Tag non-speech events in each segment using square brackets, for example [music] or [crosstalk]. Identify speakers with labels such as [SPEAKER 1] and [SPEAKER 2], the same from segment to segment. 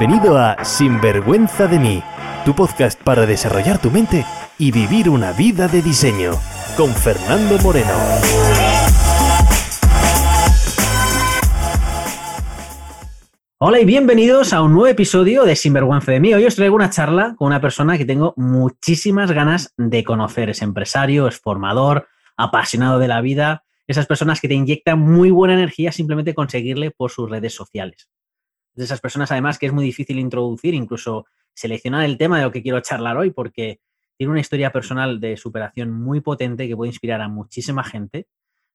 [SPEAKER 1] Bienvenido a Sinvergüenza de mí, tu podcast para desarrollar tu mente y vivir una vida de diseño, con Fernando Moreno.
[SPEAKER 2] Hola y bienvenidos a un nuevo episodio de Sinvergüenza de mí. Hoy os traigo una charla con una persona que tengo muchísimas ganas de conocer. Es empresario, es formador, apasionado de la vida, esas personas que te inyectan muy buena energía simplemente conseguirle por sus redes sociales de esas personas además que es muy difícil introducir, incluso seleccionar el tema de lo que quiero charlar hoy, porque tiene una historia personal de superación muy potente que puede inspirar a muchísima gente,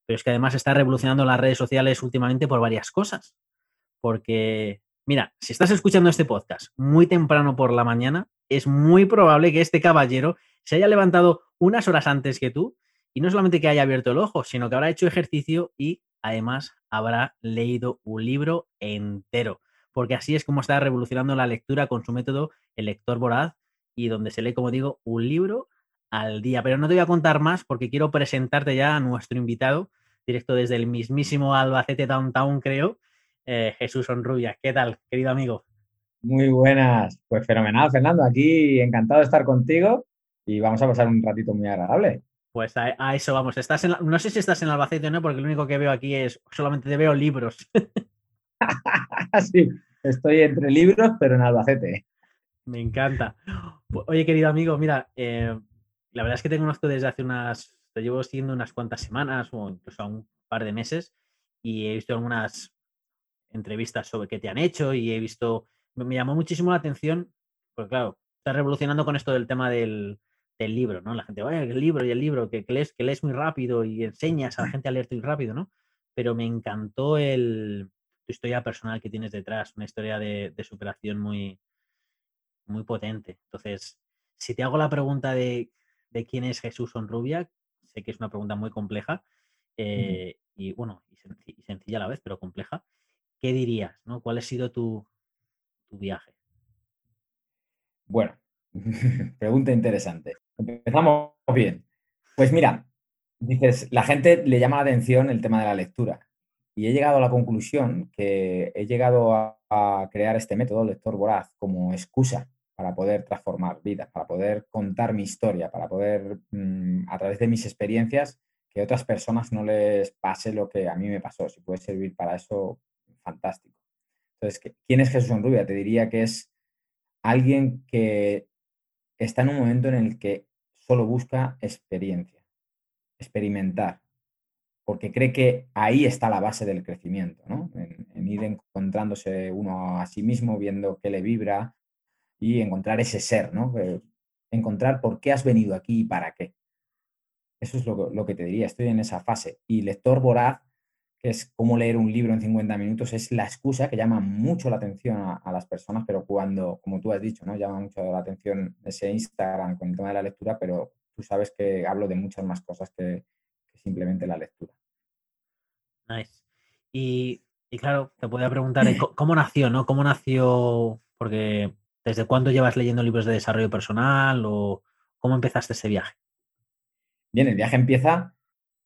[SPEAKER 2] pero es que además está revolucionando las redes sociales últimamente por varias cosas. Porque, mira, si estás escuchando este podcast muy temprano por la mañana, es muy probable que este caballero se haya levantado unas horas antes que tú y no solamente que haya abierto el ojo, sino que habrá hecho ejercicio y además habrá leído un libro entero porque así es como está revolucionando la lectura con su método El lector voraz y donde se lee, como digo, un libro al día. Pero no te voy a contar más porque quiero presentarte ya a nuestro invitado, directo desde el mismísimo Albacete Downtown, creo, eh, Jesús Onrubia. ¿Qué tal, querido amigo?
[SPEAKER 3] Muy buenas, pues fenomenal, Fernando. Aquí encantado de estar contigo y vamos a pasar un ratito muy agradable.
[SPEAKER 2] Pues a, eso vamos. Estás en no sé si estás en Albacete o no, porque lo único que veo aquí es solamente te veo libros. [laughs]
[SPEAKER 3] sí, estoy entre libros, pero en Albacete.
[SPEAKER 2] Me encanta. Oye, querido amigo, mira, eh, la verdad es que te conozco desde hace unas, te llevo siguiendo unas cuantas semanas o incluso un par de meses y he visto algunas entrevistas sobre qué te han hecho y he visto, me llamó muchísimo la atención, porque claro, estás revolucionando con esto del tema del, libro, ¿no? La gente, oye, el libro y el libro, que, lees, que lees muy rápido y enseñas a la gente a leer muy rápido, ¿no? Pero me encantó el, tu historia personal que tienes detrás, una historia de, superación muy, muy potente. Entonces, si te hago la pregunta de, quién es Jesús Onrubia, sé que es una pregunta muy compleja eh, y bueno, y, sencilla a la vez, pero compleja. ¿Qué dirías? ¿no? ¿Cuál ha sido tu, tu viaje?
[SPEAKER 3] Bueno, [laughs] pregunta interesante. Empezamos bien. Pues mira, dices, la gente le llama la atención el tema de la lectura. Y he llegado a la conclusión que he llegado a, crear este método, lector voraz, como excusa para poder transformar vidas, para poder contar mi historia, para poder, mm, a través de mis experiencias, que otras personas no les pase lo que a mí me pasó. Si puede servir para eso, fantástico. Entonces, ¿quién es Jesús Enrubia? Te diría que es alguien que está en un momento en el que solo busca experiencia, experimentar, porque cree que ahí está la base del crecimiento, ¿no? En, ir encontrándose uno a sí mismo, viendo qué le vibra y encontrar ese ser, ¿no? encontrar por qué has venido aquí y para qué. Eso es lo, que te diría, estoy en esa fase. Y lector voraz, que es cómo leer un libro en 50 minutos, es la excusa que llama mucho la atención a, las personas, pero cuando, como tú has dicho, ¿no? Llama mucho la atención ese Instagram con el tema de la lectura, pero tú sabes que hablo de muchas más cosas que, simplemente la lectura.
[SPEAKER 2] Nice. Y, claro, te podría preguntar, ¿cómo nació, no? ¿Cómo nació? Porque ¿desde cuándo llevas leyendo libros de desarrollo personal o cómo empezaste ese viaje?
[SPEAKER 3] Bien, el viaje empieza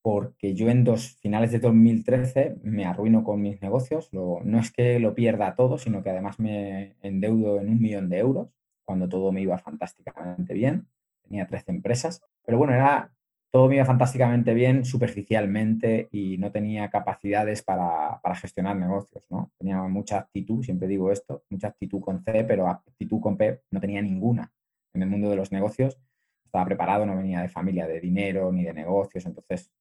[SPEAKER 3] porque yo en dos finales de 2013 me arruino con mis negocios. no es que lo pierda todo, sino que además me endeudo en un millón de euros cuando todo me iba fantásticamente bien. Tenía 13 empresas. Pero bueno, era todo me iba fantásticamente bien superficialmente y no tenía capacidades para, gestionar negocios, ¿no? Tenía mucha actitud, siempre digo esto, mucha actitud con C, pero actitud con P no tenía ninguna. En el mundo de los negocios estaba preparado, no venía de familia de dinero ni de negocios, entonces, pues,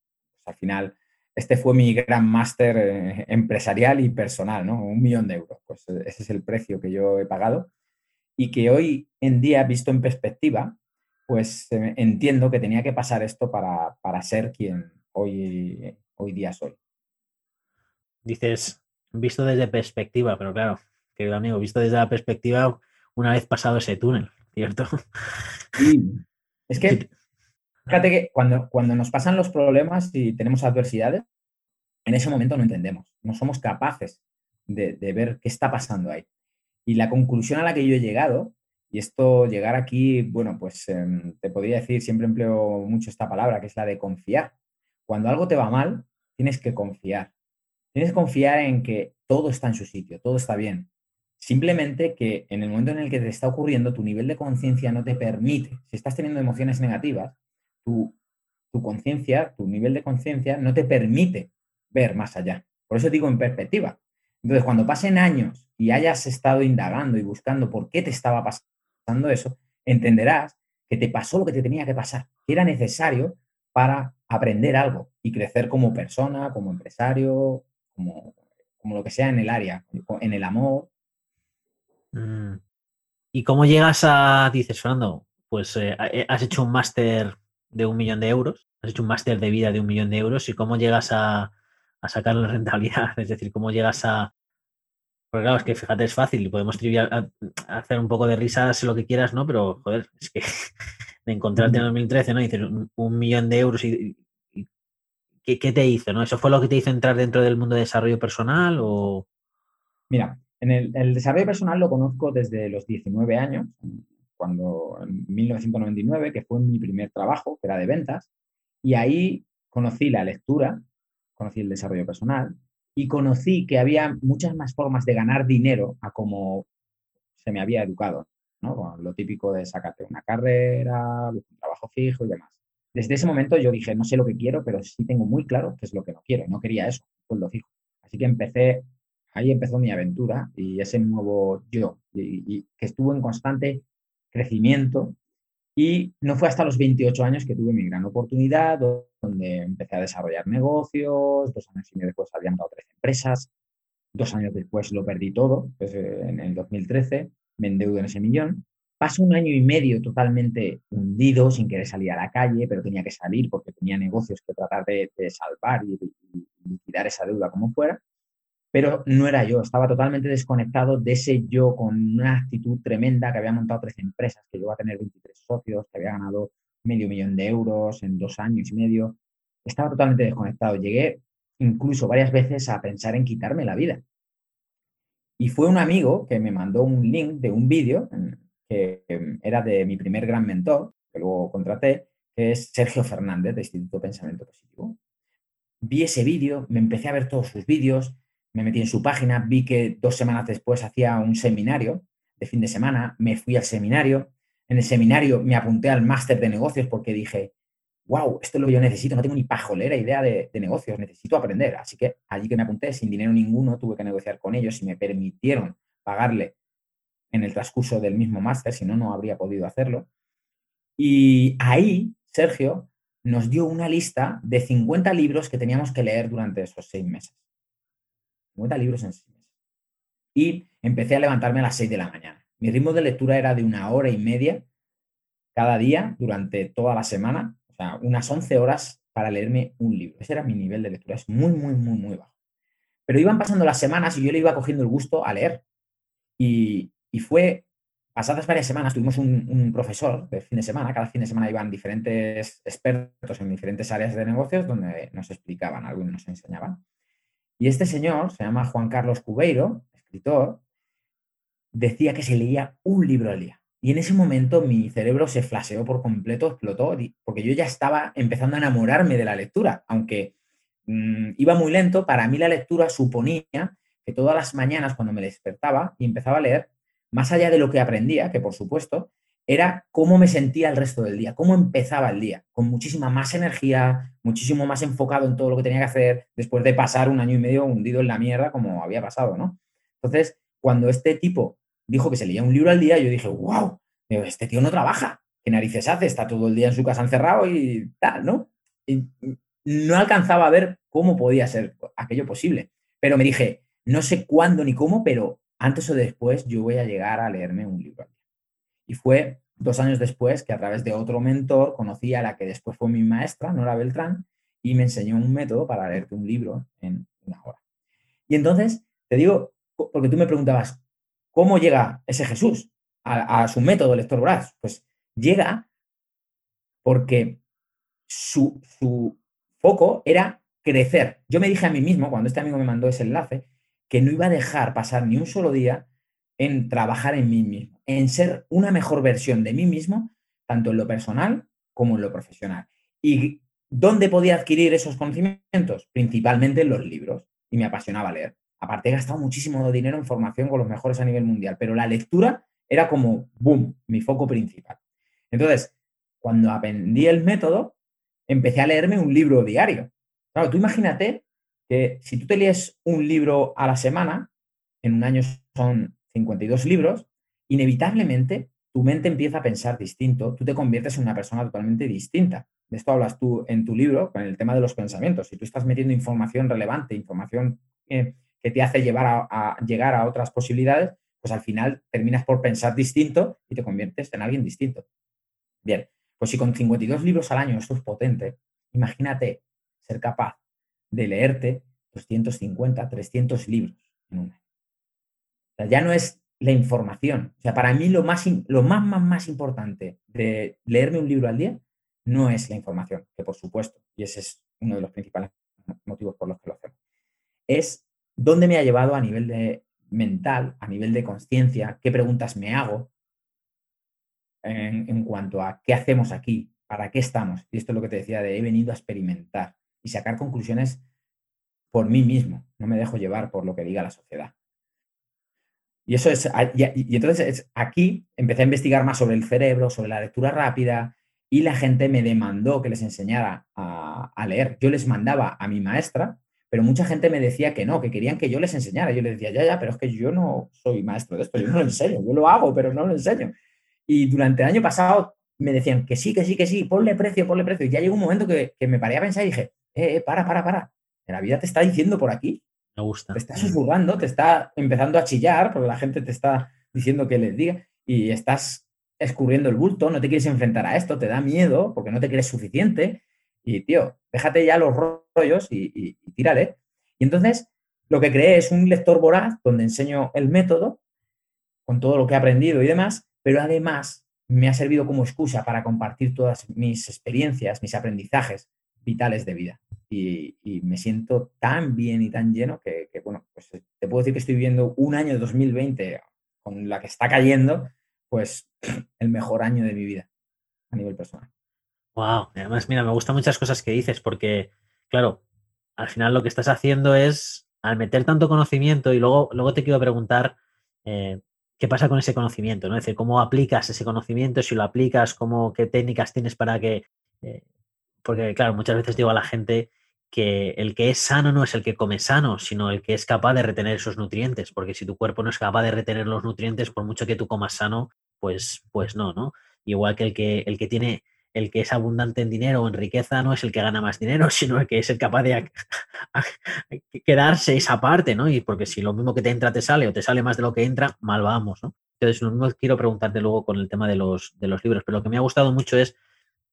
[SPEAKER 3] al final, este fue mi gran máster eh, empresarial y personal, ¿no? Un millón de euros, pues ese es el precio que yo he pagado y que hoy en día, visto en perspectiva, pues eh, entiendo que tenía que pasar esto para, ser quien hoy, hoy día soy.
[SPEAKER 2] Dices, visto desde perspectiva, pero claro, querido amigo, visto desde la perspectiva una vez pasado ese túnel, ¿cierto?
[SPEAKER 3] Sí, es [laughs] que fíjate que cuando, cuando nos pasan los problemas y tenemos adversidades, en ese momento no entendemos, no somos capaces de, de ver qué está pasando ahí. Y la conclusión a la que yo he llegado y esto, llegar aquí, bueno, pues em, te podría decir, siempre empleo mucho esta palabra, que es la de confiar. Cuando algo te va mal, tienes que confiar. Tienes que confiar en que todo está en su sitio, todo está bien. Simplemente que en el momento en el que te está ocurriendo, tu nivel de conciencia no te permite. Si estás teniendo emociones negativas, tu, tu conciencia, tu nivel de conciencia no te permite ver más allá. Por eso digo en perspectiva. Entonces, cuando pasen años y hayas estado indagando y buscando por qué te estaba pasando eso, entenderás que te pasó lo que te tenía que pasar, que era necesario para aprender algo y crecer como persona, como empresario, como, como lo que sea en el área, en el amor.
[SPEAKER 2] Mm. ¿Y cómo llegas a, dices, Fernando, pues eh, eh, has hecho un máster de un millón de euros, has hecho un máster de vida de un millón de euros y cómo llegas a, a sacar la rentabilidad, [laughs] es decir, cómo llegas a... Porque claro, es que fíjate, es fácil, podemos trivial, hacer un poco de risas, lo que quieras, ¿no? Pero, joder, es que [laughs] de encontrarte en 2013, ¿no? Dices un, millón de euros y, ¿qué, te hizo, no? ¿Eso fue lo que te hizo entrar dentro del mundo de desarrollo personal o...?
[SPEAKER 3] Mira, en el, el desarrollo personal lo conozco desde los 19 años, cuando en 1999, que fue mi primer trabajo, que era de ventas, y ahí conocí la lectura conocí el desarrollo personal y conocí que había muchas más formas de ganar dinero a como se me había educado, ¿no? lo típico de sacarte una carrera, un trabajo fijo y demás. Desde ese momento yo dije, no sé lo que quiero, pero sí tengo muy claro qué es lo que no quiero. No quería eso, sueldo fijo. Así que empecé, ahí empezó mi aventura y ese nuevo yo, y que estuvo en constante crecimiento y no fue hasta los 28 años que tuve mi gran oportunidad, donde empecé a desarrollar negocios, dos años y medio después había montado tres empresas, dos años después lo perdí todo, pues, eh, en el 2013 me endeudo en ese millón. Paso un año y medio totalmente hundido, sin querer salir a la calle, pero tenía que salir porque tenía negocios que tratar de, salvar y, y liquidar esa deuda como fuera pero no era yo, estaba totalmente desconectado de ese yo con una actitud tremenda que había montado tres empresas, que llegó a tener 23 socios, que había ganado medio millón de euros en dos años y medio. Estaba totalmente desconectado. Llegué incluso varias veces a pensar en quitarme la vida. Y fue un amigo que me mandó un link de un vídeo que era de mi primer gran mentor, que luego contraté, que es Sergio Fernández de Instituto Pensamiento Positivo. Vi ese vídeo, me empecé a ver todos sus vídeos, me metí en su página, vi que dos semanas después hacía un seminario de fin de semana, me fui al seminario, en el seminario me apunté al máster de negocios porque dije, wow, esto es lo que yo necesito, no tengo ni pajolera idea de, negocios, necesito aprender. Así que allí que me apunté, sin dinero ninguno, tuve que negociar con ellos y me permitieron pagarle en el transcurso del mismo máster, si no, no habría podido hacerlo. Y ahí, Sergio nos dio una lista de 50 libros que teníamos que leer durante esos seis meses. 50 libros en seis meses. Y empecé a levantarme a las 6 de la mañana. Mi ritmo de lectura era de una hora y media cada día durante toda la semana, o sea, unas 11 horas para leerme un libro. Ese era mi nivel de lectura, es muy, muy, muy, muy bajo. Pero iban pasando las semanas y yo le iba cogiendo el gusto a leer. Y, fue, pasadas varias semanas, tuvimos un, un, profesor de fin de semana, cada fin de semana iban diferentes expertos en diferentes áreas de negocios donde nos explicaban algo y nos enseñaban. Y este señor, se llama Juan Carlos Cubeiro, escritor, decía que se leía un libro al día. Y en ese momento mi cerebro se flaseó por completo, explotó, porque yo ya estaba empezando a enamorarme de la lectura, aunque mm, iba muy lento, para mí la lectura suponía que todas las mañanas cuando me despertaba y empezaba a leer, más allá de lo que aprendía, que por supuesto, era cómo me sentía el resto del día, cómo empezaba el día, con muchísima más energía, muchísimo más enfocado en todo lo que tenía que hacer, después de pasar un año y medio hundido en la mierda como había pasado, ¿no? Entonces, cuando este tipo dijo que se leía un libro al día, yo dije, wow, este tío no trabaja, ¿qué narices hace? Está todo el día en su casa encerrado y tal, ¿no? Y no alcanzaba a ver cómo podía ser aquello posible, pero me dije, no sé cuándo ni cómo, pero antes o después yo voy a llegar a leerme un libro al día. Y fue dos años después que a través de otro mentor conocí a la que después fue mi maestra, Nora Beltrán, y me enseñó un método para leerte un libro en una hora. Y entonces, te digo, porque tú me preguntabas, ¿cómo llega ese Jesús a, su método lector voraz? Pues llega porque su, su foco era crecer. Yo me dije a mí mismo, cuando este amigo me mandó ese enlace, que no iba a dejar pasar ni un solo día en trabajar en mí mismo, en ser una mejor versión de mí mismo, tanto en lo personal como en lo profesional. ¿Y dónde podía adquirir esos conocimientos? Principalmente en los libros. Y me apasionaba leer. Aparte, he gastado muchísimo dinero en formación con los mejores a nivel mundial, pero la lectura era como, boom, mi foco principal. Entonces, cuando aprendí el método, empecé a leerme un libro diario. Claro, tú imagínate que si tú te lees un libro a la semana, en un año son 52 libros, inevitablemente tu mente empieza a pensar distinto, tú te conviertes en una persona totalmente distinta. De esto hablas tú en tu libro con el tema de los pensamientos. Si tú estás metiendo información relevante, información que te hace llevar a, llegar a otras posibilidades, pues al final terminas por pensar distinto y te conviertes en alguien distinto. Bien, pues si con 52 libros al año esto es potente, imagínate ser capaz de leerte 250, 300 libros en un año. Ya no es la información. O sea, para mí lo más, lo más, más, más importante de leerme un libro al día no es la información, que por supuesto, y ese es uno de los principales motivos por los que lo hacemos, es dónde me ha llevado a nivel de mental, a nivel de conciencia, qué preguntas me hago en, en, cuanto a qué hacemos aquí, para qué estamos. Y esto es lo que te decía de he venido a experimentar y sacar conclusiones por mí mismo. No me dejo llevar por lo que diga la sociedad. Y eso es, y, entonces aquí empecé a investigar más sobre el cerebro, sobre la lectura rápida, y la gente me demandó que les enseñara a, a, leer. Yo les mandaba a mi maestra, pero mucha gente me decía que no, que querían que yo les enseñara. Yo les decía, ya, ya, pero es que yo no soy maestro de esto, yo no lo enseño, yo lo hago, pero no lo enseño. Y durante el año pasado me decían que sí, que sí, que sí, ponle precio, ponle precio. Y ya llegó un momento que, que me paré a pensar y dije, eh, eh, para, para, para. La vida te está diciendo por aquí
[SPEAKER 2] me gusta.
[SPEAKER 3] Te está susurrando, te está empezando a chillar porque la gente te está diciendo que les diga y estás escurriendo el bulto, no te quieres enfrentar a esto, te da miedo porque no te crees suficiente y, tío, déjate ya los rollos y, tírale. Y entonces lo que creé es un lector voraz donde enseño el método con todo lo que he aprendido y demás, pero además me ha servido como excusa para compartir todas mis experiencias, mis aprendizajes vitales de vida y, me siento tan bien y tan lleno que, bueno, pues eh, te puedo decir que estoy viviendo un año de 2020 con la que está cayendo, pues [clears throat] el mejor año de mi vida a nivel personal.
[SPEAKER 2] Wow, además, mira, me gustan muchas cosas que dices porque, claro, al final lo que estás haciendo es, al meter tanto conocimiento y luego, luego te quiero preguntar eh, qué pasa con ese conocimiento, ¿no? Es decir, cómo aplicas ese conocimiento, si lo aplicas, cómo, qué técnicas tienes para que... Eh, porque, claro, muchas veces digo a la gente que el que es sano no es el que come sano, sino el que es capaz de retener esos nutrientes, porque si tu cuerpo no es capaz de retener los nutrientes, por mucho que tú comas sano, pues, pues no, ¿no? Igual que el que, el que tiene, el que es abundante en dinero o en riqueza no es el que gana más dinero, [laughs] sino el que es el capaz de quedarse esa parte, ¿no? Y porque si lo mismo que te entra te sale o te sale más de lo que entra, mal vamos, ¿no? Entonces, no quiero preguntarte luego con el tema de los, de los libros, pero lo que me ha gustado mucho es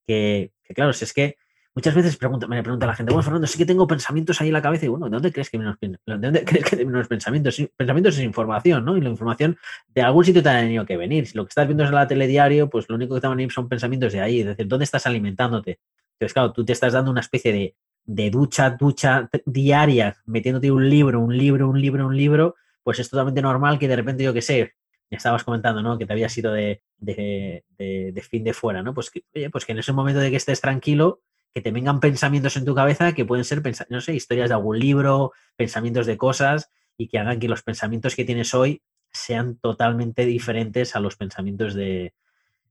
[SPEAKER 2] que, claro, si es que Muchas veces pregunta, me pregunta la gente, bueno, Fernando, sí que tengo pensamientos ahí en la cabeza y bueno, ¿de dónde crees que los, ¿de dónde [laughs] crees que los pensamientos? Pensamientos es información, ¿no? Y la información de algún sitio te ha tenido que venir. Si lo que estás viendo es la telediario, pues lo único que te van a venir son pensamientos de ahí. Es decir, ¿dónde estás alimentándote? Entonces, claro, tú te estás dando una especie de, de ducha, ducha diaria, metiéndote un libro, un libro, un libro, un libro, pues es totalmente normal que de repente, yo qué sé, estabas comentando, ¿no? Que te habías ido de, de, de, fin de fuera, ¿no? Pues que, oye, pues que en ese momento de que estés tranquilo, que te vengan pensamientos en tu cabeza que pueden ser, no sé, historias de algún libro, pensamientos de cosas y que hagan que los pensamientos que tienes hoy sean totalmente diferentes a los pensamientos de,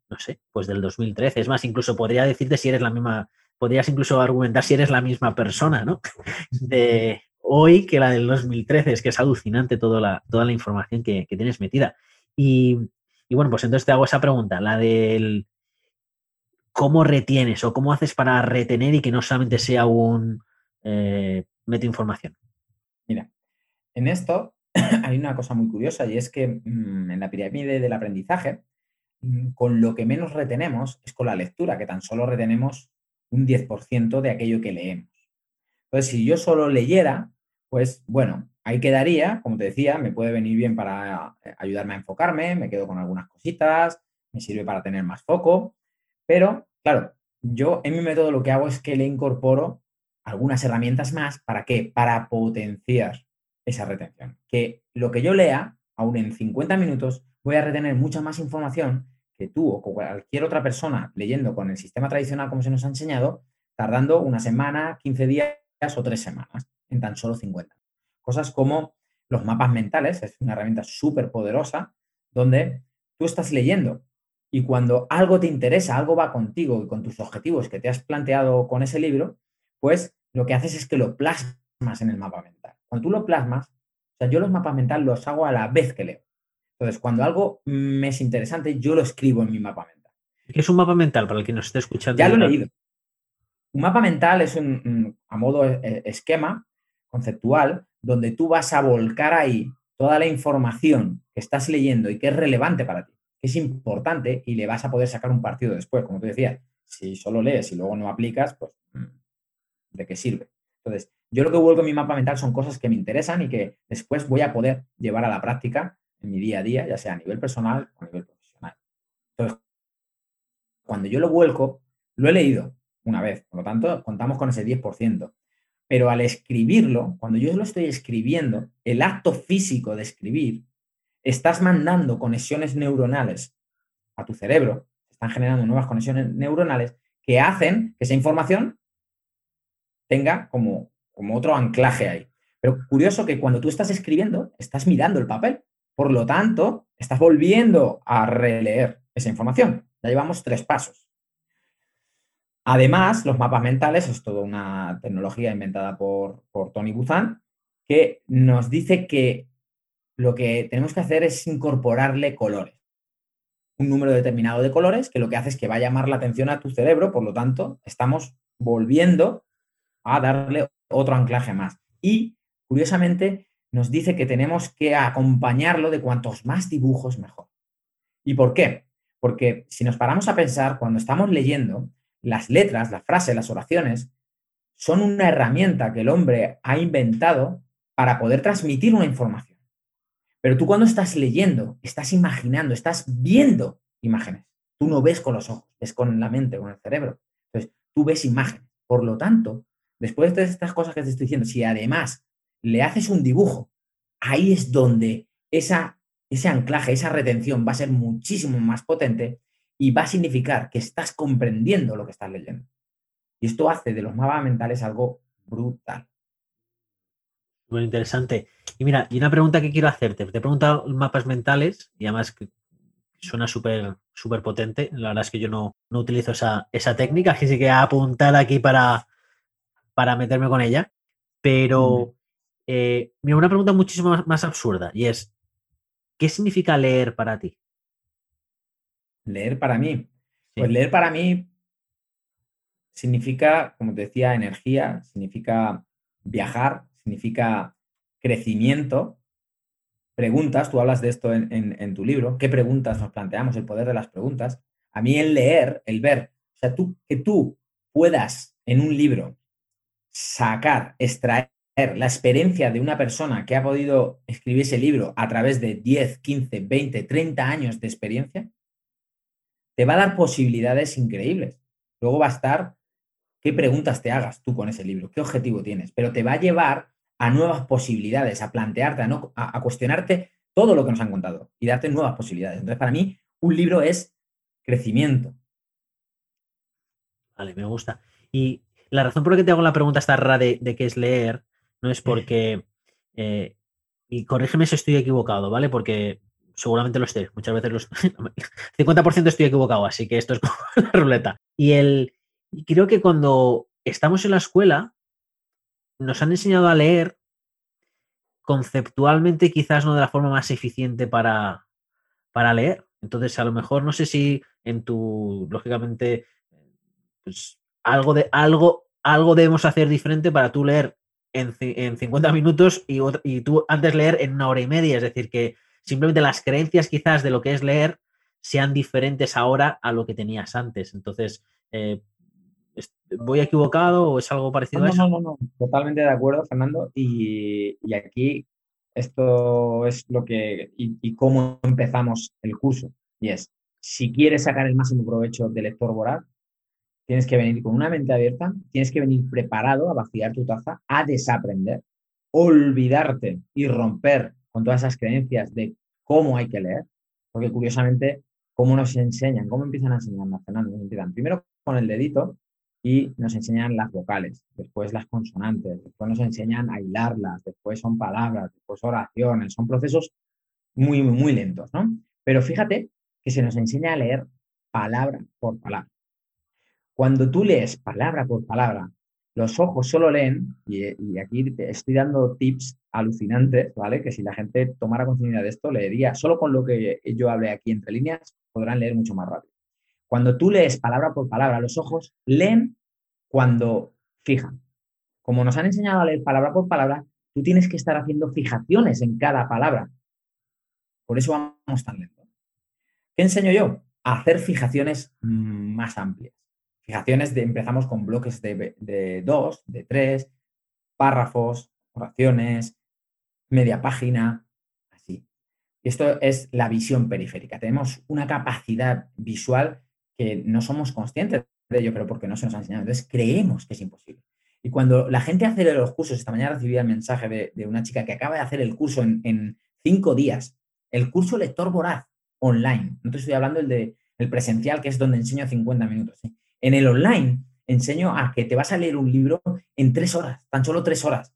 [SPEAKER 2] no sé, pues del 2013. Es más, incluso podría decirte si eres la misma, podrías incluso argumentar si eres la misma persona, ¿no? [laughs] De hoy que la del 2013, es que es alucinante toda la, toda la información que, tienes metida. Y, bueno, pues entonces te hago esa pregunta, la del ¿cómo retienes o cómo haces para retener y que no solamente sea un eh, información?
[SPEAKER 3] Mira, en esto [clears throat] hay una cosa muy curiosa y es que mm, en la pirámide del aprendizaje, mm, con lo que menos retenemos es con la lectura, que tan solo retenemos un 10% de aquello que leemos. Entonces, si yo solo leyera, pues bueno, ahí quedaría, como te decía, me puede venir bien para eh, ayudarme a enfocarme, me quedo con algunas cositas, me sirve para tener más foco, pero, claro, yo en mi método lo que hago es que le incorporo algunas herramientas más. ¿Para qué? Para potenciar esa retención. Que lo que yo lea, aún en 50 minutos, voy a retener mucha más información que tú o cualquier otra persona leyendo con el sistema tradicional como se nos ha enseñado, tardando una semana, 15 días o tres semanas en tan solo 50. Cosas como los mapas mentales, es una herramienta súper poderosa, donde tú estás leyendo y cuando algo te interesa, algo va contigo y con tus objetivos que te has planteado con ese libro, pues lo que haces es que lo plasmas en el mapa mental. Cuando tú lo plasmas, o sea, yo los mapas mentales los hago a la vez que leo. Entonces, cuando algo me es interesante, yo lo escribo en mi mapa mental.
[SPEAKER 2] ¿Qué es un mapa mental para el que nos esté escuchando?
[SPEAKER 3] Ya lo he leído. Un mapa mental es un, a modo eh, esquema conceptual donde tú vas a volcar ahí toda la información que estás leyendo y que es relevante para ti, que es importante y le vas a poder sacar un partido después, como tú decías. Si solo lees y luego no aplicas, pues mm, ¿de qué sirve? Entonces, yo lo que vuelvo en mi mapa mental son cosas que me interesan y que después voy a poder llevar a la práctica en mi día a día, ya sea a nivel personal o a nivel profesional. Entonces, cuando yo lo vuelco, lo he leído una vez, por lo tanto, contamos con ese 10%. Pero al escribirlo, cuando yo lo estoy escribiendo, el acto físico de escribir, estás mandando conexiones neuronales a tu cerebro, están generando nuevas conexiones neuronales que hacen que esa información tenga como, como otro anclaje ahí. Pero curioso que cuando tú estás escribiendo, estás mirando el papel. Por lo tanto, estás volviendo a releer esa información. Ya llevamos tres pasos. Además, los mapas mentales es toda una tecnología inventada por, por Tony Buzan que nos dice que lo que tenemos que hacer es incorporarle colores. Un número determinado de colores que lo que hace es que va a llamar la atención a tu cerebro, por lo tanto, estamos volviendo a darle otro anclaje más. Y, curiosamente, nos dice que tenemos que acompañarlo de cuantos más dibujos mejor. ¿Y por qué? Porque si nos paramos a pensar, cuando estamos leyendo, las letras, las frases, las oraciones, son una herramienta que el hombre ha inventado para poder transmitir una información. Pero tú cuando estás leyendo, estás imaginando, estás viendo imágenes. Tú no ves con los ojos, ves con la mente, con el cerebro. Entonces, tú ves imágenes. Por lo tanto, después de estas cosas que te estoy diciendo, si además le haces un dibujo, ahí es donde esa, ese anclaje, esa retención va a ser muchísimo más potente y va a significar que estás comprendiendo lo que estás leyendo. Y esto hace de los mapas mentales algo brutal.
[SPEAKER 2] Muy interesante. Y mira, y una pregunta que quiero hacerte. Te he preguntado mapas mentales y además que suena súper súper potente. La verdad es que yo no, utilizo esa, esa, técnica, así que apuntar aquí para, para meterme con ella. Pero, eh, mira, una pregunta muchísimo más absurda y es, ¿qué significa leer para ti?
[SPEAKER 3] Leer para mí. Pues leer para mí significa, como te decía, energía, significa viajar, significa crecimiento. Preguntas, tú hablas de esto en, tu libro, ¿qué preguntas nos planteamos? El poder de las preguntas. A mí el leer, el ver, o sea, tú, que tú puedas en un libro sacar, extraer la experiencia de una persona que ha podido escribir ese libro a través de 10, 15, 20, 30 años de experiencia, te va a dar posibilidades increíbles. Luego va a estar qué preguntas te hagas tú con ese libro, qué objetivo tienes, pero te va a llevar a nuevas posibilidades, a plantearte, a, no, a, cuestionarte todo lo que nos han contado y darte nuevas posibilidades. Entonces, para mí, un libro es crecimiento.
[SPEAKER 2] Vale, me gusta. Y la razón por la que te hago la pregunta esta rara de, qué es leer no es porque, eh, y corrígeme si estoy equivocado, ¿vale? Porque seguramente lo esté. Muchas veces los [laughs] 50% estoy equivocado, así que esto es como [laughs] la ruleta. Y el creo que cuando estamos en la escuela nos han enseñado a leer conceptualmente quizás no de la forma más eficiente para, para leer. Entonces, a lo mejor no sé si en tu, lógicamente, pues algo de algo, algo debemos hacer diferente para tú leer en, 50 minutos y tú antes leer en una hora y media. Es decir, que simplemente las creencias quizás de lo que es leer sean diferentes ahora a lo que tenías antes. Entonces, eh, ¿voy equivocado o es algo parecido
[SPEAKER 3] a
[SPEAKER 2] eso?
[SPEAKER 3] No, no, no, totalmente de acuerdo, Fernando. Y, aquí esto es lo que y, cómo empezamos el curso. Y es, si quieres sacar el máximo provecho del lector voraz, tienes que venir con una mente abierta, tienes que venir preparado a vaciar tu taza, a desaprender, olvidarte y romper con todas esas creencias de cómo hay que leer, porque curiosamente, ¿cómo nos enseñan? ¿Cómo empiezan a enseñarnos, Fernando? Primero con el dedito y nos enseñan las vocales, después las consonantes, después nos enseñan a hilarlas, después son palabras, después oraciones, son procesos muy, muy, muy lentos, ¿no? Pero fíjate que se nos enseña a leer palabra por palabra. Cuando tú lees palabra por palabra, los ojos solo leen, y, aquí te estoy dando tips alucinantes, ¿vale? Que si la gente tomara conciencia de esto, leería, solo con lo que yo hablé aquí entre líneas, podrán leer mucho más rápido. Cuando tú lees palabra por palabra, los ojos leen cuando fijan. Como nos han enseñado a leer palabra por palabra, tú tienes que estar haciendo fijaciones en cada palabra. Por eso vamos tan lento. ¿Qué enseño yo? Hacer fijaciones más amplias. Fijaciones de, empezamos con bloques de, dos, de tres, párrafos, oraciones, media página, así. Esto es la visión periférica. Tenemos una capacidad visual que no somos conscientes de ello, pero porque no se nos ha enseñado. Entonces creemos que es imposible. Y cuando la gente hace los cursos, esta mañana recibí el mensaje de, una chica que acaba de hacer el curso en, cinco días, el curso lector voraz online. No te estoy hablando el de el presencial, que es donde enseño 50 minutos. En el online enseño a que te vas a leer un libro en tres horas, tan solo tres horas,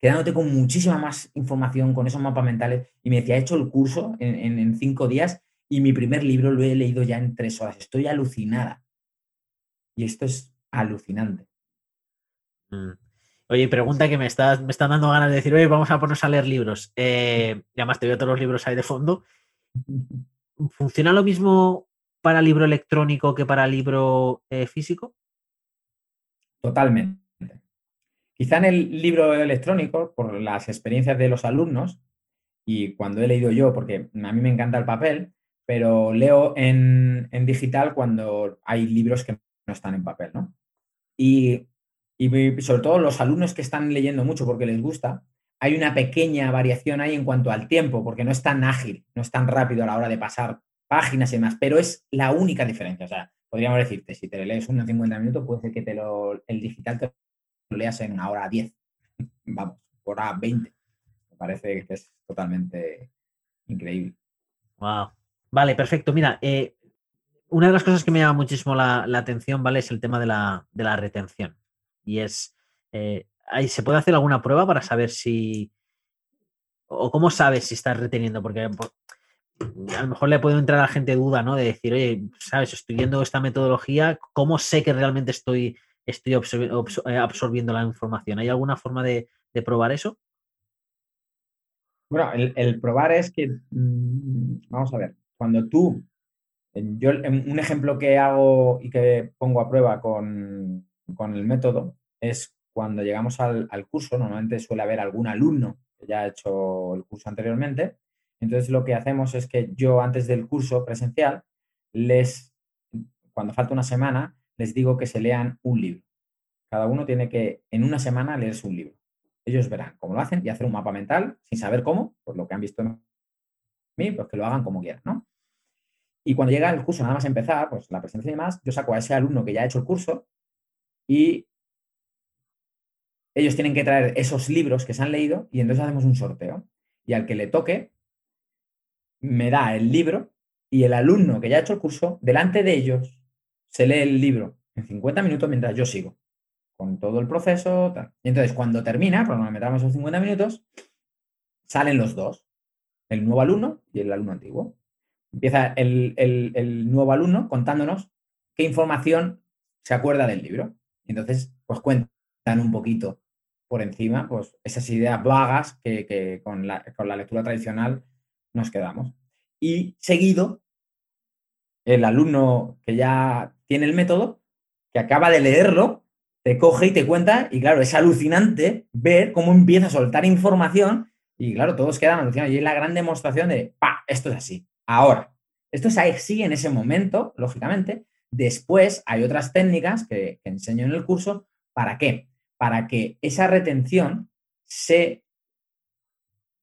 [SPEAKER 3] quedándote con muchísima más información, con esos mapas mentales. Y me decía, he hecho el curso en, cinco días y mi primer libro lo he leído ya en tres horas. Estoy alucinada. Y esto es alucinante.
[SPEAKER 2] Mm. Oye, pregunta que me, estás, me están dando ganas de decir, oye, vamos a ponernos a leer libros. Eh, además, te veo todos los libros ahí de fondo. [laughs] ¿Funciona lo mismo para libro electrónico que para libro eh, físico?
[SPEAKER 3] Totalmente. Quizá en el libro electrónico, por las experiencias de los alumnos, y cuando he leído yo, porque a mí me encanta el papel, pero leo en, digital cuando hay libros que no están en papel, ¿no? Y, y, sobre todo los alumnos que están leyendo mucho porque les gusta, hay una pequeña variación ahí en cuanto al tiempo, porque no es tan ágil, no es tan rápido a la hora de pasar páginas y demás, pero es la única diferencia. O sea, podríamos decirte, si te lees uno en 50 minutos, puede ser que te lo, el digital te lo leas en una hora 10, vamos, hora 20. Me parece que es totalmente increíble.
[SPEAKER 2] Wow. Vale, perfecto. Mira, eh, una de las cosas que me llama muchísimo la, atención, ¿vale? Es el tema de la, retención. Y es, eh, ¿se puede hacer alguna prueba para saber si, o cómo sabes si estás reteniendo? Porque a lo mejor le puede entrar a la gente duda, ¿no? De decir, oye, sabes, estoy viendo esta metodología, ¿cómo sé que realmente estoy, estoy eh, absorbiendo la información? ¿Hay alguna forma de, probar eso?
[SPEAKER 3] Bueno, el, probar es que, mm, vamos a ver, cuando tú, yo un ejemplo que hago y que pongo a prueba con, el método es cuando llegamos al, al curso, normalmente suele haber algún alumno que ya ha hecho el curso anteriormente, entonces lo que hacemos es que yo antes del curso presencial les, cuando falta una semana, les digo que se lean un libro. Cada uno tiene que en una semana leerse un libro. Ellos verán cómo lo hacen y hacer un mapa mental sin saber cómo, por lo que han visto en mí, pues que lo hagan como quieran, ¿no? Y cuando llega el curso, nada más empezar, pues la presencia y demás, yo saco a ese alumno que ya ha hecho el curso y ellos tienen que traer esos libros que se han leído y entonces hacemos un sorteo. Y al que le toque, me da el libro y el alumno que ya ha hecho el curso, delante de ellos, se lee el libro en 50 minutos mientras yo sigo con todo el proceso. Y entonces, cuando termina, cuando metamos esos 50 minutos, salen los dos, el nuevo alumno y el alumno antiguo. Empieza el, el nuevo alumno contándonos qué información se acuerda del libro. Y entonces, pues cuentan un poquito por encima, pues esas ideas vagas que, que con, la, con la lectura tradicional nos quedamos. Y seguido, el alumno que ya tiene el método, que acaba de leerlo, te coge y te cuenta, y claro, es alucinante ver cómo empieza a soltar información, y claro, todos quedan alucinados. Y es la gran demostración de, pa, esto es así. Ahora, esto es así en ese momento, lógicamente. Después hay otras técnicas que, enseño en el curso. ¿Para qué? Para que esa retención se,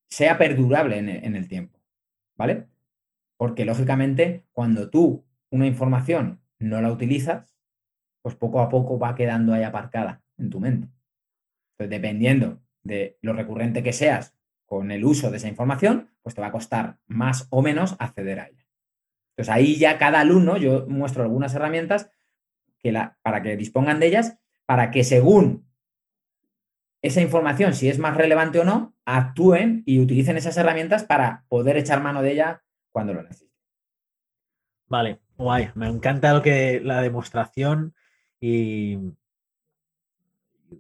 [SPEAKER 3] sea perdurable en el tiempo. ¿Vale? Porque lógicamente cuando tú una información no la utilizas, pues poco a poco va quedando ahí aparcada en tu mente. Entonces, dependiendo de lo recurrente que seas con el uso de esa información, pues te va a costar más o menos acceder a ella. Entonces ahí ya cada alumno, yo muestro algunas herramientas que la, para que dispongan de ellas, para que según esa información, si es más relevante o no, actúen y utilicen esas herramientas para poder echar mano de ella cuando lo necesiten.
[SPEAKER 2] Vale, guay. Me encanta lo que la demostración y,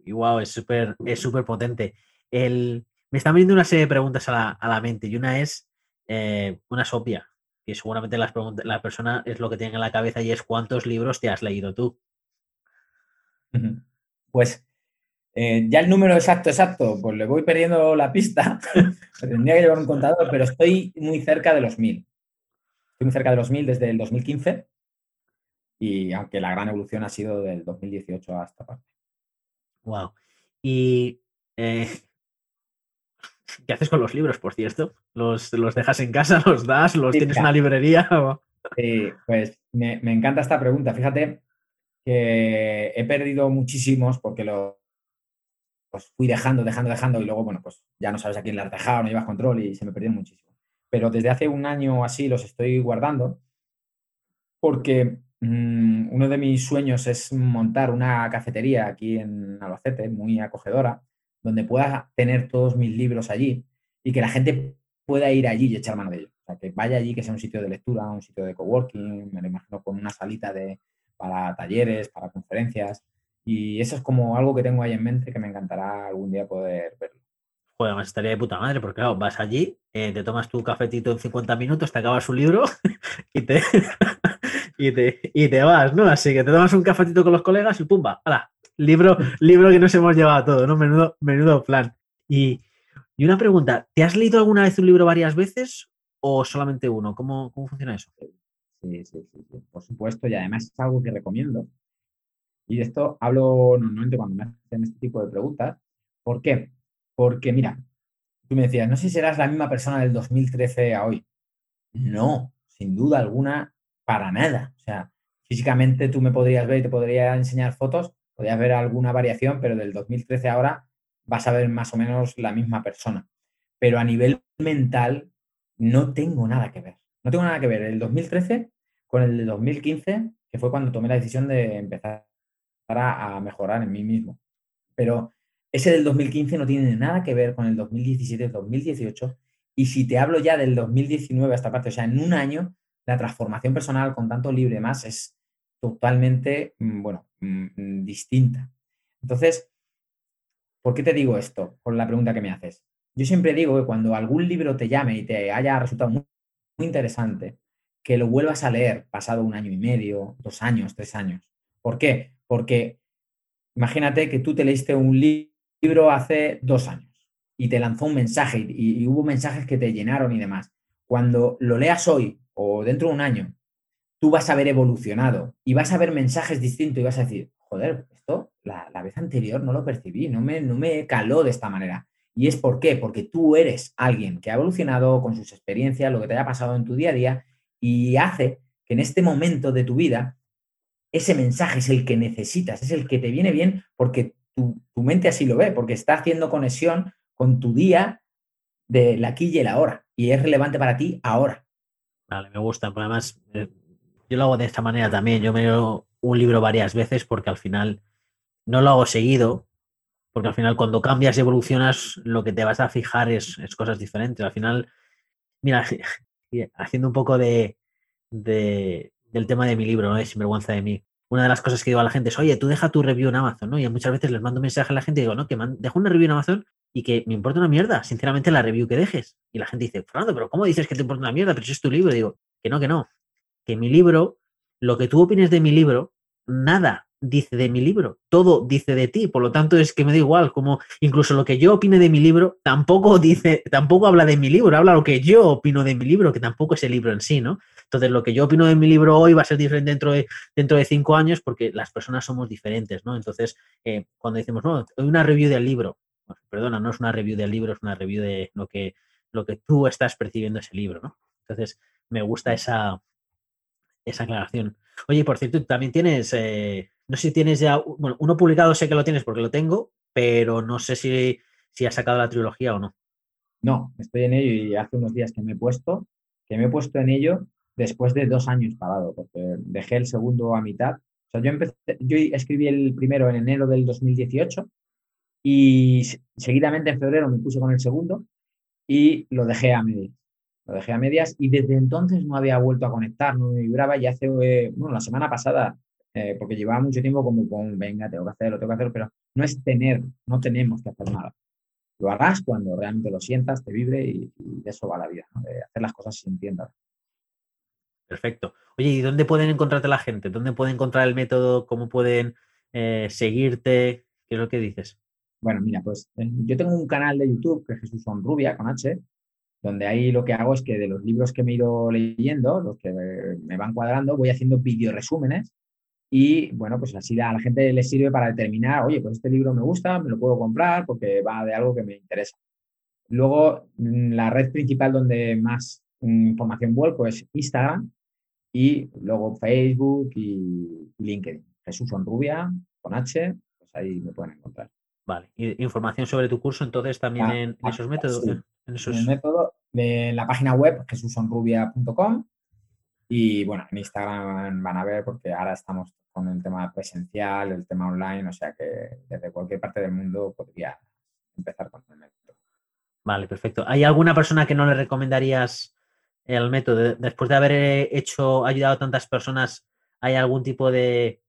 [SPEAKER 2] y wow, es súper es súper potente. El, me están viniendo una serie de preguntas a la, mente y una es eh, una sopia, que seguramente las la persona es lo que tiene en la cabeza y es cuántos libros te has leído tú.
[SPEAKER 3] Pues eh, ya el número exacto, exacto, pues le voy perdiendo la pista. [laughs] Tendría que llevar un contador, pero estoy muy cerca de los mil. Estoy muy cerca de los mil desde el 2015 y aunque la gran evolución ha sido del 2018 hasta parte.
[SPEAKER 2] Wow. Y eh, [laughs] ¿qué haces con los libros, por cierto? ¿Los, los dejas en casa, los das, los tienes en una librería? [laughs]
[SPEAKER 3] Sí, pues me, me, encanta esta pregunta. Fíjate que he perdido muchísimos porque los pues fui dejando, dejando, dejando y luego, bueno, pues ya no sabes a quién le has dejado, no llevas control y se me perdieron muchísimo. Pero desde hace un año así los estoy guardando porque mm, uno de mis sueños es montar una cafetería aquí en Albacete, muy acogedora, donde pueda tener todos mis libros allí y que la gente pueda ir allí y echar mano de ellos. O sea, que vaya allí, que sea un sitio de lectura, un sitio de coworking, me lo imagino con una salita de, para talleres, para conferencias. Y eso es como algo que tengo ahí en mente que me encantará algún día poder verlo.
[SPEAKER 2] Joder, además estaría de puta madre, porque claro, vas allí, eh, te tomas tu cafetito en 50 minutos, te acabas un libro [laughs] y te, [laughs] y te, y te vas, ¿no? Así que te tomas un cafetito con los colegas y pumba, ¡hala! Libro, [laughs] libro que nos hemos llevado todo, ¿no? Menudo, menudo plan. Y, y, una pregunta, ¿te has leído alguna vez un libro varias veces o solamente uno? ¿Cómo, cómo funciona eso?
[SPEAKER 3] Sí, sí, sí, sí, por supuesto, y además es algo que recomiendo. Y de esto hablo normalmente cuando me hacen este tipo de preguntas. ¿Por qué? Porque, mira, tú me decías, no sé si serás la misma persona del 2013 a hoy. No, sin duda alguna, para nada. O sea, físicamente tú me podrías ver y te podría enseñar fotos, podrías ver alguna variación, pero del 2013 ahora vas a ver más o menos la misma persona. Pero a nivel mental no tengo nada que ver. No tengo nada que ver el 2013 con el de 2015, que fue cuando tomé la decisión de empezar a, mejorar en mí mismo. Pero ese del 2015 no tiene nada que ver con el 2017-2018. Y si te hablo ya del 2019 hasta parte, o sea, en un año, la transformación personal con tanto libre más es totalmente, mm, bueno, mm, mm, distinta. Entonces, ¿por qué te digo esto? Por la pregunta que me haces. Yo siempre digo que cuando algún libro te llame y te haya resultado muy, muy interesante, que lo vuelvas a leer pasado un año y medio, dos años, tres años. ¿Por qué? Porque imagínate que tú te leíste un libro hace dos años y te lanzó un mensaje y, hubo mensajes que te llenaron y demás. Cuando lo leas hoy o dentro de un año, tú vas a haber evolucionado y vas a ver mensajes distintos y vas a decir, joder, esto la, vez anterior no lo percibí, no me, no me caló de esta manera. ¿Y es por qué? Porque tú eres alguien que ha evolucionado con sus experiencias, lo que te haya pasado en tu día a día y hace que en este momento de tu vida ese mensaje es el que necesitas, es el que te viene bien porque tu, mente así lo ve, porque está haciendo conexión con tu día de la aquí y el ahora y es relevante para ti ahora.
[SPEAKER 2] Vale, me gusta. Además, eh, yo lo hago de esta manera también. Yo me leo un libro varias veces porque al final no lo hago seguido, porque al final cuando cambias y evolucionas, lo que te vas a fijar es, cosas diferentes. Al final, mira, [laughs] haciendo un poco de, del tema de mi libro, ¿no? De Sinvergüenza de mí. Una de las cosas que digo a la gente es, oye, tú deja tu review en Amazon, ¿no? Y muchas veces les mando mensaje a la gente y digo, no, que dejo una review en Amazon y que me importa una mierda, sinceramente, la review que dejes. Y la gente dice, Fernando, pero ¿cómo dices que te importa una mierda? Pero si es tu libro. Digo, que no, que no. Que mi libro, lo que tú opines de mi libro, nada dice de mi libro, todo dice de ti, por lo tanto es que me da igual, como incluso lo que yo opine de mi libro tampoco dice, tampoco habla de mi libro, habla lo que yo opino de mi libro, que tampoco es el libro en sí, ¿no? Entonces lo que yo opino de mi libro hoy va a ser diferente dentro de, dentro de cinco años porque las personas somos diferentes, ¿no? Entonces, eh, cuando decimos, no, una review del libro, perdona, no es una review del libro, es una review de lo que, lo que tú estás percibiendo ese libro, ¿no? Entonces, me gusta esa, esa aclaración. Oye, por cierto, también tienes, eh, no sé si tienes ya, bueno, uno publicado sé que lo tienes porque lo tengo, pero no sé si, si has sacado la trilogía o no.
[SPEAKER 3] No, estoy en ello y hace unos días que me he puesto, que me he puesto en ello después de dos años parado, porque dejé el segundo a mitad. O sea, yo, empecé, yo escribí el primero en enero del 2018 y seguidamente en febrero me puse con el segundo y lo dejé a medias. Lo dejé a medias y desde entonces no había vuelto a conectar, no me vibraba y hace, bueno, la semana pasada, eh, porque llevaba mucho tiempo como con, venga, tengo que hacerlo, tengo que hacerlo, pero no es tener, no tenemos que hacer nada. Lo harás cuando realmente lo sientas, te vibre y, de eso va la vida, de hacer las cosas sintiéndolas.
[SPEAKER 2] Perfecto. Oye, ¿y dónde pueden encontrarte la gente? ¿Dónde pueden encontrar el método? ¿Cómo pueden eh, seguirte? ¿Qué es lo que dices?
[SPEAKER 3] Bueno, mira, pues eh, yo tengo un canal de YouTube que es Jesús Rubia con H, donde ahí lo que hago es que de los libros que me he ido leyendo, los que me van cuadrando, voy haciendo video resúmenes y bueno, pues así a la gente le sirve para determinar, oye, pues este libro me gusta, me lo puedo comprar porque va de algo que me interesa. Luego, mm, la red principal donde más mm, información vuelco es Instagram y luego Facebook y LinkedIn. Jesús Rubia con H, pues ahí me pueden encontrar.
[SPEAKER 2] Vale. información sobre tu curso, entonces también ah, en, esos métodos.
[SPEAKER 3] En, el método de la página web jesusonrubia.com y bueno, en Instagram van a ver porque ahora estamos con el tema presencial, el tema online, o sea que desde cualquier parte del mundo podría empezar con el método.
[SPEAKER 2] Vale, perfecto. ¿Hay alguna persona que no le recomendarías el método? Después de haber hecho, ayudado a tantas personas, ¿hay algún tipo de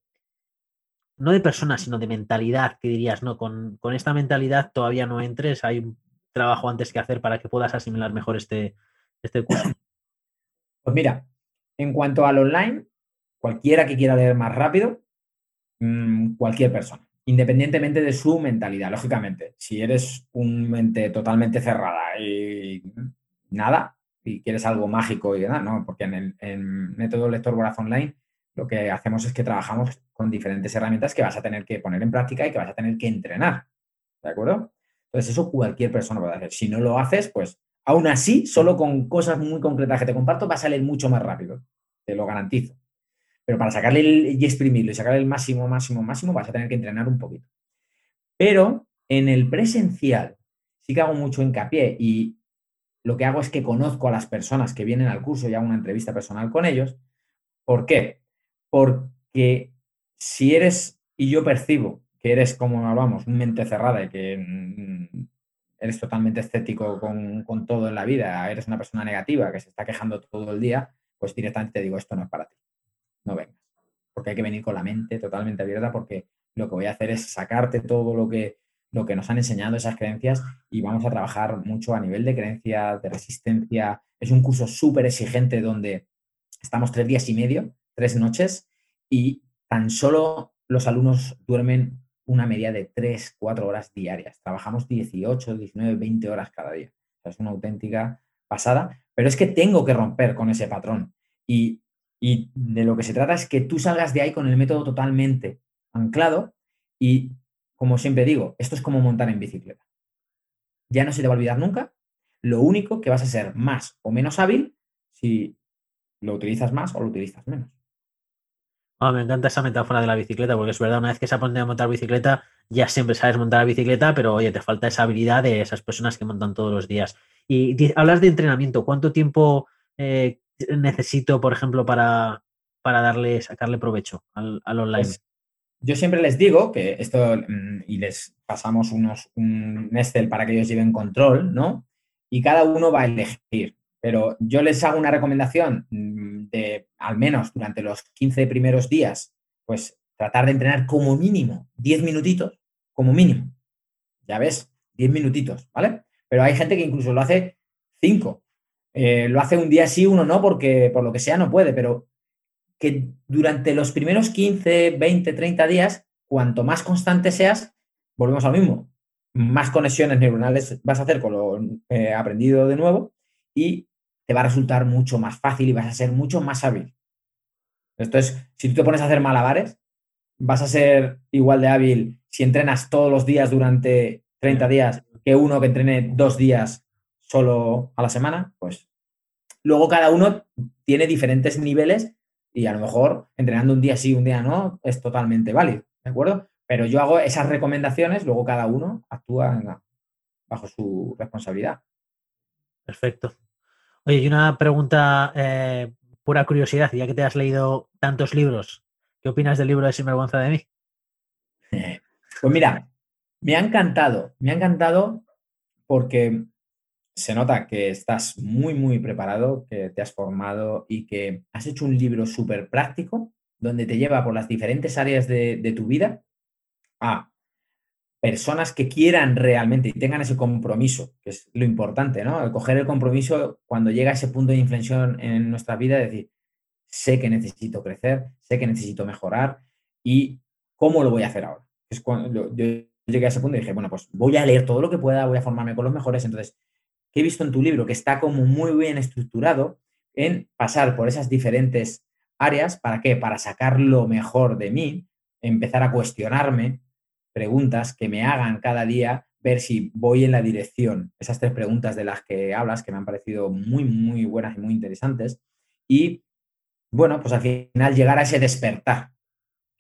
[SPEAKER 2] no de personas, sino de mentalidad, que dirías, no, con, esta mentalidad todavía no entres, hay un trabajo antes que hacer para que puedas asimilar mejor este, este curso.
[SPEAKER 3] Pues mira, en cuanto al online, cualquiera que quiera leer más rápido, mm, cualquier persona, independientemente de su mentalidad, lógicamente. Si eres un mente totalmente cerrada y nada, y quieres algo mágico y nada, no, porque en el método lector voraz online lo que hacemos es que trabajamos con diferentes herramientas que vas a tener que poner en práctica y que vas a tener que entrenar. ¿De acuerdo? Entonces, eso cualquier persona puede hacer. Si no lo haces, pues aún así, solo con cosas muy concretas que te comparto, va a salir mucho más rápido. Te lo garantizo. Pero para sacarle y exprimirlo y sacarle el máximo, máximo, máximo, vas a tener que entrenar un poquito. Pero en el presencial sí que hago mucho hincapié y lo que hago es que conozco a las personas que vienen al curso y hago una entrevista personal con ellos. ¿Por qué? Porque si eres, y yo percibo que eres, como hablamos, mente cerrada y que mm, eres totalmente escéptico con, todo en la vida, eres una persona negativa que se está quejando todo el día, pues directamente te digo, esto no es para ti. No vengas. Porque hay que venir con la mente totalmente abierta porque lo que voy a hacer es sacarte todo lo que, lo que nos han enseñado esas creencias y vamos a trabajar mucho a nivel de creencia, de resistencia. Es un curso súper exigente donde estamos tres días y medio, tres noches, y tan solo los alumnos duermen una media de 3, 4 horas diarias. Trabajamos 18, 19, 20 horas cada día. es una auténtica pasada, pero es que tengo que romper con ese patrón. Y, y de lo que se trata es que tú salgas de ahí con el método totalmente anclado y, como siempre digo, esto es como montar en bicicleta. Ya no se te va a olvidar nunca. Lo único que vas a ser más o menos hábil si lo utilizas más o lo utilizas menos.
[SPEAKER 2] Ah, me encanta esa metáfora de la bicicleta, porque es verdad, una vez que se aprendido a montar bicicleta, ya siempre sabes montar la bicicleta, pero oye, te falta esa habilidad de esas personas que montan todos los días. Y hablas de entrenamiento, ¿cuánto tiempo eh, necesito, por ejemplo, para, para darle, sacarle provecho al, online? Pues,
[SPEAKER 3] yo siempre les digo que esto, mm, y les pasamos unos, un Excel para que ellos lleven control, ¿no? Y cada uno va a elegir. Pero yo les hago una recomendación mm, de, al menos durante los 15 primeros días, pues tratar de entrenar como mínimo 10 minutitos, como mínimo. Ya ves, 10 minutitos, ¿vale? Pero hay gente que incluso lo hace 5. Eh, lo hace un día sí, uno no, porque por lo que sea no puede, pero que durante los primeros 15, 20, 30 días, cuanto más constante seas, volvemos al mismo, más conexiones neuronales vas a hacer con lo eh, aprendido de nuevo y te va a resultar mucho más fácil y vas a ser mucho más hábil. Entonces, si tú te pones a hacer malabares, vas a ser igual de hábil si entrenas todos los días durante 30 días que uno que entrene dos días solo a la semana, pues luego cada uno tiene diferentes niveles y a lo mejor entrenando un día sí, un día no, es totalmente válido, ¿de acuerdo? Pero yo hago esas recomendaciones, luego cada uno actúa bajo su responsabilidad.
[SPEAKER 2] Perfecto. Oye, y una pregunta, eh, pura curiosidad, ya que te has leído tantos libros, ¿Qué opinas del libro de Sinvergüenza de mí? [laughs]
[SPEAKER 3] Pues mira, me ha encantado, me ha encantado porque se nota que estás muy, muy preparado, que te has formado y que has hecho un libro súper práctico donde te lleva por las diferentes áreas de, tu vida a personas que quieran realmente y tengan ese compromiso, que es lo importante, ¿no? El coger el compromiso cuando llega ese punto de inflexión en nuestra vida, decir, sé que necesito crecer, sé que necesito mejorar y cómo lo voy a hacer ahora. Es cuando yo llegué a ese punto y dije, bueno, pues voy a leer todo lo que pueda, voy a formarme con los mejores. Entonces, ¿qué he visto en tu libro? Que está como muy bien estructurado en pasar por esas diferentes áreas. ¿Para qué? Para sacar lo mejor de mí, empezar a cuestionarme preguntas que me hagan cada día ver si voy en la dirección. Esas tres preguntas de las que hablas, que me han parecido muy, muy buenas y muy interesantes. Y bueno, pues al final llegar a ese despertar,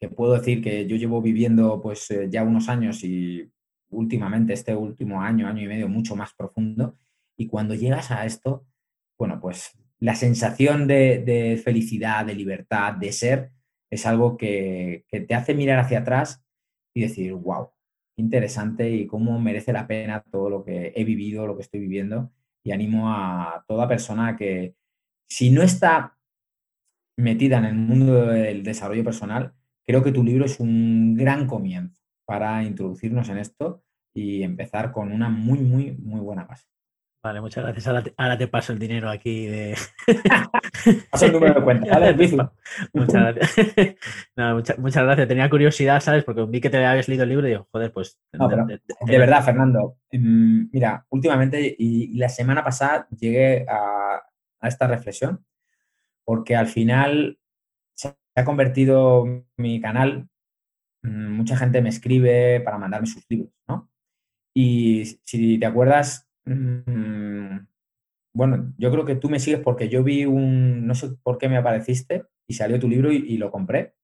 [SPEAKER 3] que puedo decir que yo llevo viviendo pues eh, ya unos años y últimamente, este último año, año y medio, mucho más profundo. Y cuando llegas a esto, bueno, pues la sensación de, felicidad, de libertad, de ser, es algo que, que, te hace mirar hacia atrás y decir, wow, interesante y cómo merece la pena todo lo que he vivido, lo que estoy viviendo. Y animo a toda persona que, si no está metida en el mundo del desarrollo personal, creo que tu libro es un gran comienzo para introducirnos en esto y empezar con una muy, muy, muy buena base.
[SPEAKER 2] Vale, muchas gracias. Ahora te, paso el dinero aquí de. [laughs]
[SPEAKER 3] paso el número de cuenta, ¿vale? [laughs]
[SPEAKER 2] muchas gracias. [laughs] muchas, gracias. Tenía curiosidad, ¿sabes? Porque vi que te habías leído el libro y digo, joder, pues.
[SPEAKER 3] de, verdad, Fernando. Em, mira, últimamente y, la semana pasada llegué a, a esta reflexión porque al final se ha convertido mi canal, mm, mucha gente me escribe para mandarme sus libros, ¿no? Y si te acuerdas, mm, bueno, yo creo que tú me sigues porque yo vi un, no sé por qué me apareciste y salió tu libro y, lo compré.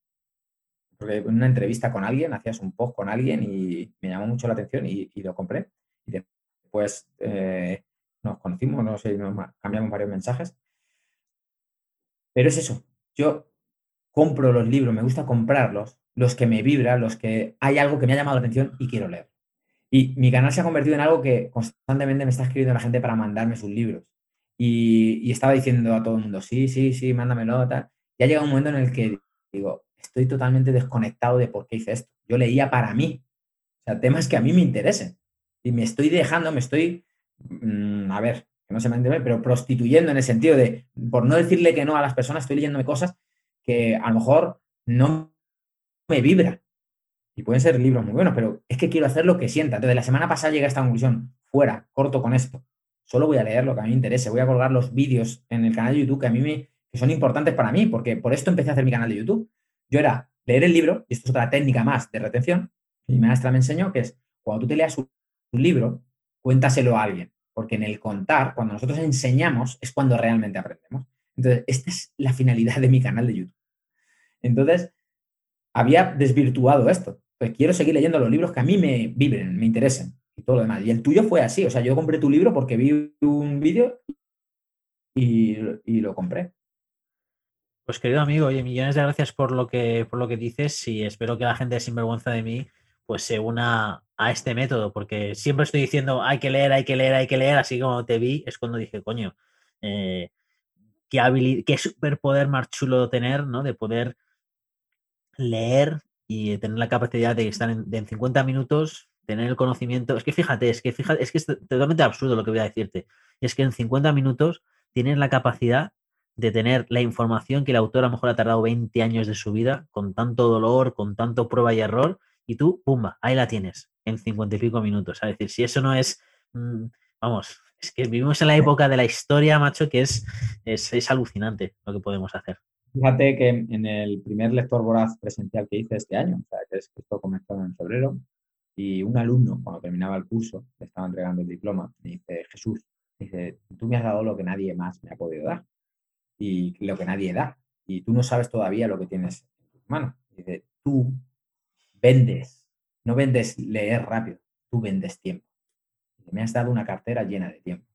[SPEAKER 3] Porque en una entrevista con alguien, hacías un post con alguien y me llamó mucho la atención y, lo compré. Y después eh, nos conocimos, no sé, nos cambiamos varios mensajes pero es eso, yo compro los libros, me gusta comprarlos, los que me vibran, los que hay algo que me ha llamado la atención y quiero leer. Y mi canal se ha convertido en algo que constantemente me está escribiendo la gente para mandarme sus libros. Y, estaba diciendo a todo el mundo, sí, sí, sí, mándamelo, tal. Ya llega un momento en el que digo, estoy totalmente desconectado de por qué hice esto. Yo leía para mí. O sea, temas que a mí me interesen. Y me estoy dejando, me estoy, mm, a ver, no se me entiende, pero prostituyendo en el sentido de, por no decirle que no a las personas, estoy leyéndome cosas que a lo mejor no me vibran. Pueden ser libros muy buenos, pero es que quiero hacer lo que sienta. Entonces, la semana pasada llegué a esta conclusión, fuera, corto con esto. Solo voy a leer lo que a mí me interese. Voy a colgar los vídeos en el canal de YouTube que a mí me, que son importantes para mí, porque por esto empecé a hacer mi canal de YouTube. Yo era leer el libro, y esto es otra técnica más de retención, mi maestra me enseñó, que es cuando tú te leas un libro, cuéntaselo a alguien porque en el contar, cuando nosotros enseñamos, es cuando realmente aprendemos. Entonces, esta es la finalidad de mi canal de YouTube. Entonces, había desvirtuado esto. Pues quiero seguir leyendo los libros que a mí me vibren, me interesen y todo lo demás. Y el tuyo fue así. O sea, yo compré tu libro porque vi un vídeo y, lo compré.
[SPEAKER 2] Pues querido amigo, oye, millones de gracias por lo que, por lo que dices y espero que la gente sinvergüenza de mí pues se una a este método, porque siempre estoy diciendo hay que leer, hay que leer, hay que leer, así como te vi, es cuando dije, coño, eh, qué, qué superpoder más chulo tener, ¿no? De poder leer y tener la capacidad de estar en, 50 minutos, tener el conocimiento. Es que fíjate, es que fíjate, es que es totalmente absurdo lo que voy a decirte. Es que en 50 minutos tienes la capacidad de tener la información que el autor a lo mejor ha tardado 20 años de su vida, con tanto dolor, con tanto prueba y error, y tú, pumba, ahí la tienes en cincuenta y pico minutos. Es decir, si eso no es, mm, vamos, es que vivimos en la época de la historia, macho, que es, es, alucinante lo que podemos hacer.
[SPEAKER 3] Fíjate que en el primer lector voraz presencial que hice este año, o sea, que es que esto comenzó en febrero, y un alumno, cuando terminaba el curso, le estaba entregando el diploma, me dice, Jesús, dice, tú me has dado lo que nadie más me ha podido dar, y lo que nadie da, y tú no sabes todavía lo que tienes en tus manos. Dice, tú vendes, no vendes leer rápido, tú vendes tiempo. Me has dado una cartera llena de tiempo.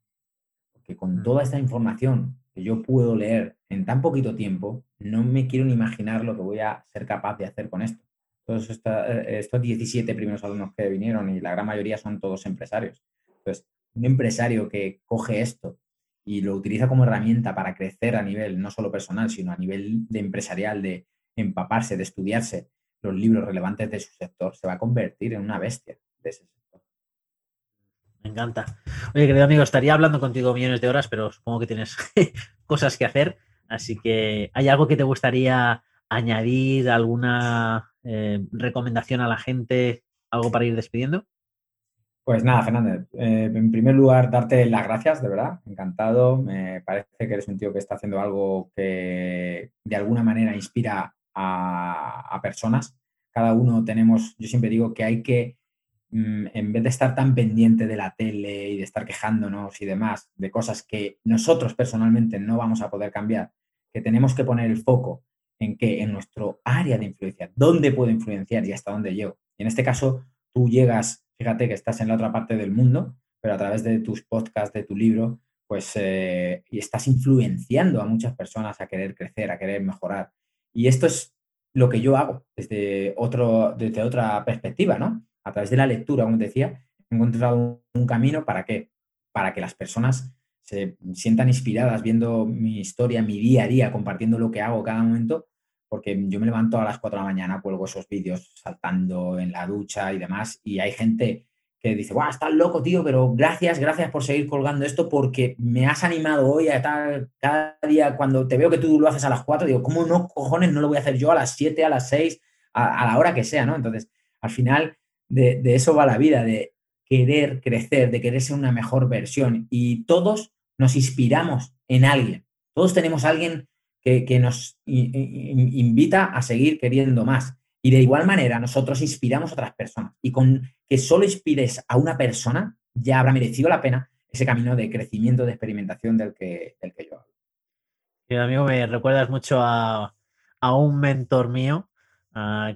[SPEAKER 3] Porque con mm. toda esta información que yo puedo leer en tan poquito tiempo, no me quiero ni imaginar lo que voy a ser capaz de hacer con esto. Todos eh, estos 17 primeros alumnos que vinieron y la gran mayoría son todos empresarios. Entonces, un empresario que coge esto y lo utiliza como herramienta para crecer a nivel no solo personal, sino a nivel de empresarial, de empaparse, de estudiarse los libros relevantes de su sector, se va a convertir en una bestia de ese sector.
[SPEAKER 2] Me encanta. Oye, querido amigo, estaría hablando contigo millones de horas, pero supongo que tienes [laughs] cosas que hacer. Así que, ¿hay algo que te gustaría añadir? ¿Alguna eh, recomendación a la gente? ¿Algo para ir despidiendo?
[SPEAKER 3] Pues nada, Fernández, eh, en primer lugar, darte las gracias, de verdad, encantado. Me parece que eres un tío que está haciendo algo que de alguna manera inspira a, personas. Cada uno tenemos, yo siempre digo que hay que, en vez de estar tan pendiente de la tele y de estar quejándonos y demás, de cosas que nosotros personalmente no vamos a poder cambiar, que tenemos que poner el foco en que en nuestro área de influencia, dónde puedo influenciar y hasta dónde llego. En este caso, tú llegas fíjate que estás en la otra parte del mundo, pero a través de tus podcasts, de tu libro, pues eh, y estás influenciando a muchas personas a querer crecer, a querer mejorar. Y esto es lo que yo hago desde, otro, desde otra perspectiva, ¿no? A través de la lectura, como te decía, he encontrado un camino para que, para que las personas se sientan inspiradas viendo mi historia, mi día a día, compartiendo lo que hago cada momento, porque yo me levanto a las 4 de la mañana, cuelgo esos vídeos saltando en la ducha y demás, y hay gente que dice, guau, estás loco, tío, pero gracias, gracias por seguir colgando esto porque me has animado hoy a tal, cada día cuando te veo que tú lo haces a las 4, digo, ¿cómo no, cojones, no lo voy a hacer yo a las 7, a las 6, a, la hora que sea, ¿no? Entonces, al final de, de eso va la vida, de querer crecer, de querer ser una mejor versión, y todos nos inspiramos en alguien, todos tenemos alguien que, nos invita a seguir queriendo más. Y de igual manera, nosotros inspiramos a otras personas. Y con que solo inspires a una persona, ya habrá merecido la pena ese camino de crecimiento, de experimentación del que, que yo hablo.
[SPEAKER 2] amigo, me recuerdas mucho a, un mentor mío,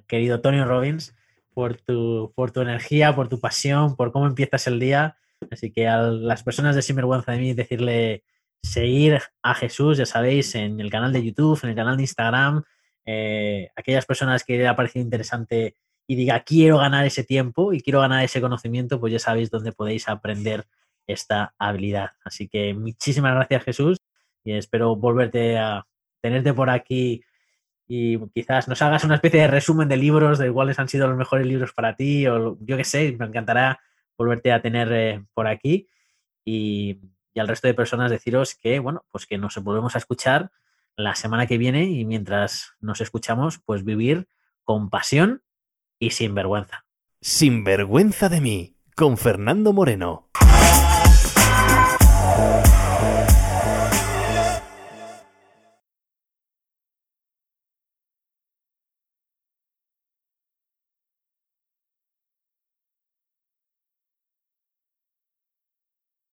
[SPEAKER 2] querido Tony Robbins, por tu, por tu energía, por tu pasión, por cómo empiezas el día. Así que a las personas de Sinvergüenza de mí, decirle seguir a Jesús, ya sabéis, en el canal de YouTube, en el canal de Instagram. Eh, aquellas personas que le ha parecido interesante y diga quiero ganar ese tiempo y quiero ganar ese conocimiento, pues ya sabéis dónde podéis aprender esta habilidad. Así que muchísimas gracias Jesús y espero volverte a tenerte por aquí y quizás nos hagas una especie de resumen de libros de cuáles han sido los mejores libros para ti o yo qué sé, me encantará volverte a tener eh, por aquí y y al resto de personas deciros que, bueno, pues que nos volvemos a escuchar la semana que viene y mientras nos escuchamos, pues vivir con pasión y sin vergüenza.
[SPEAKER 1] Sin vergüenza de mí, con Fernando Moreno.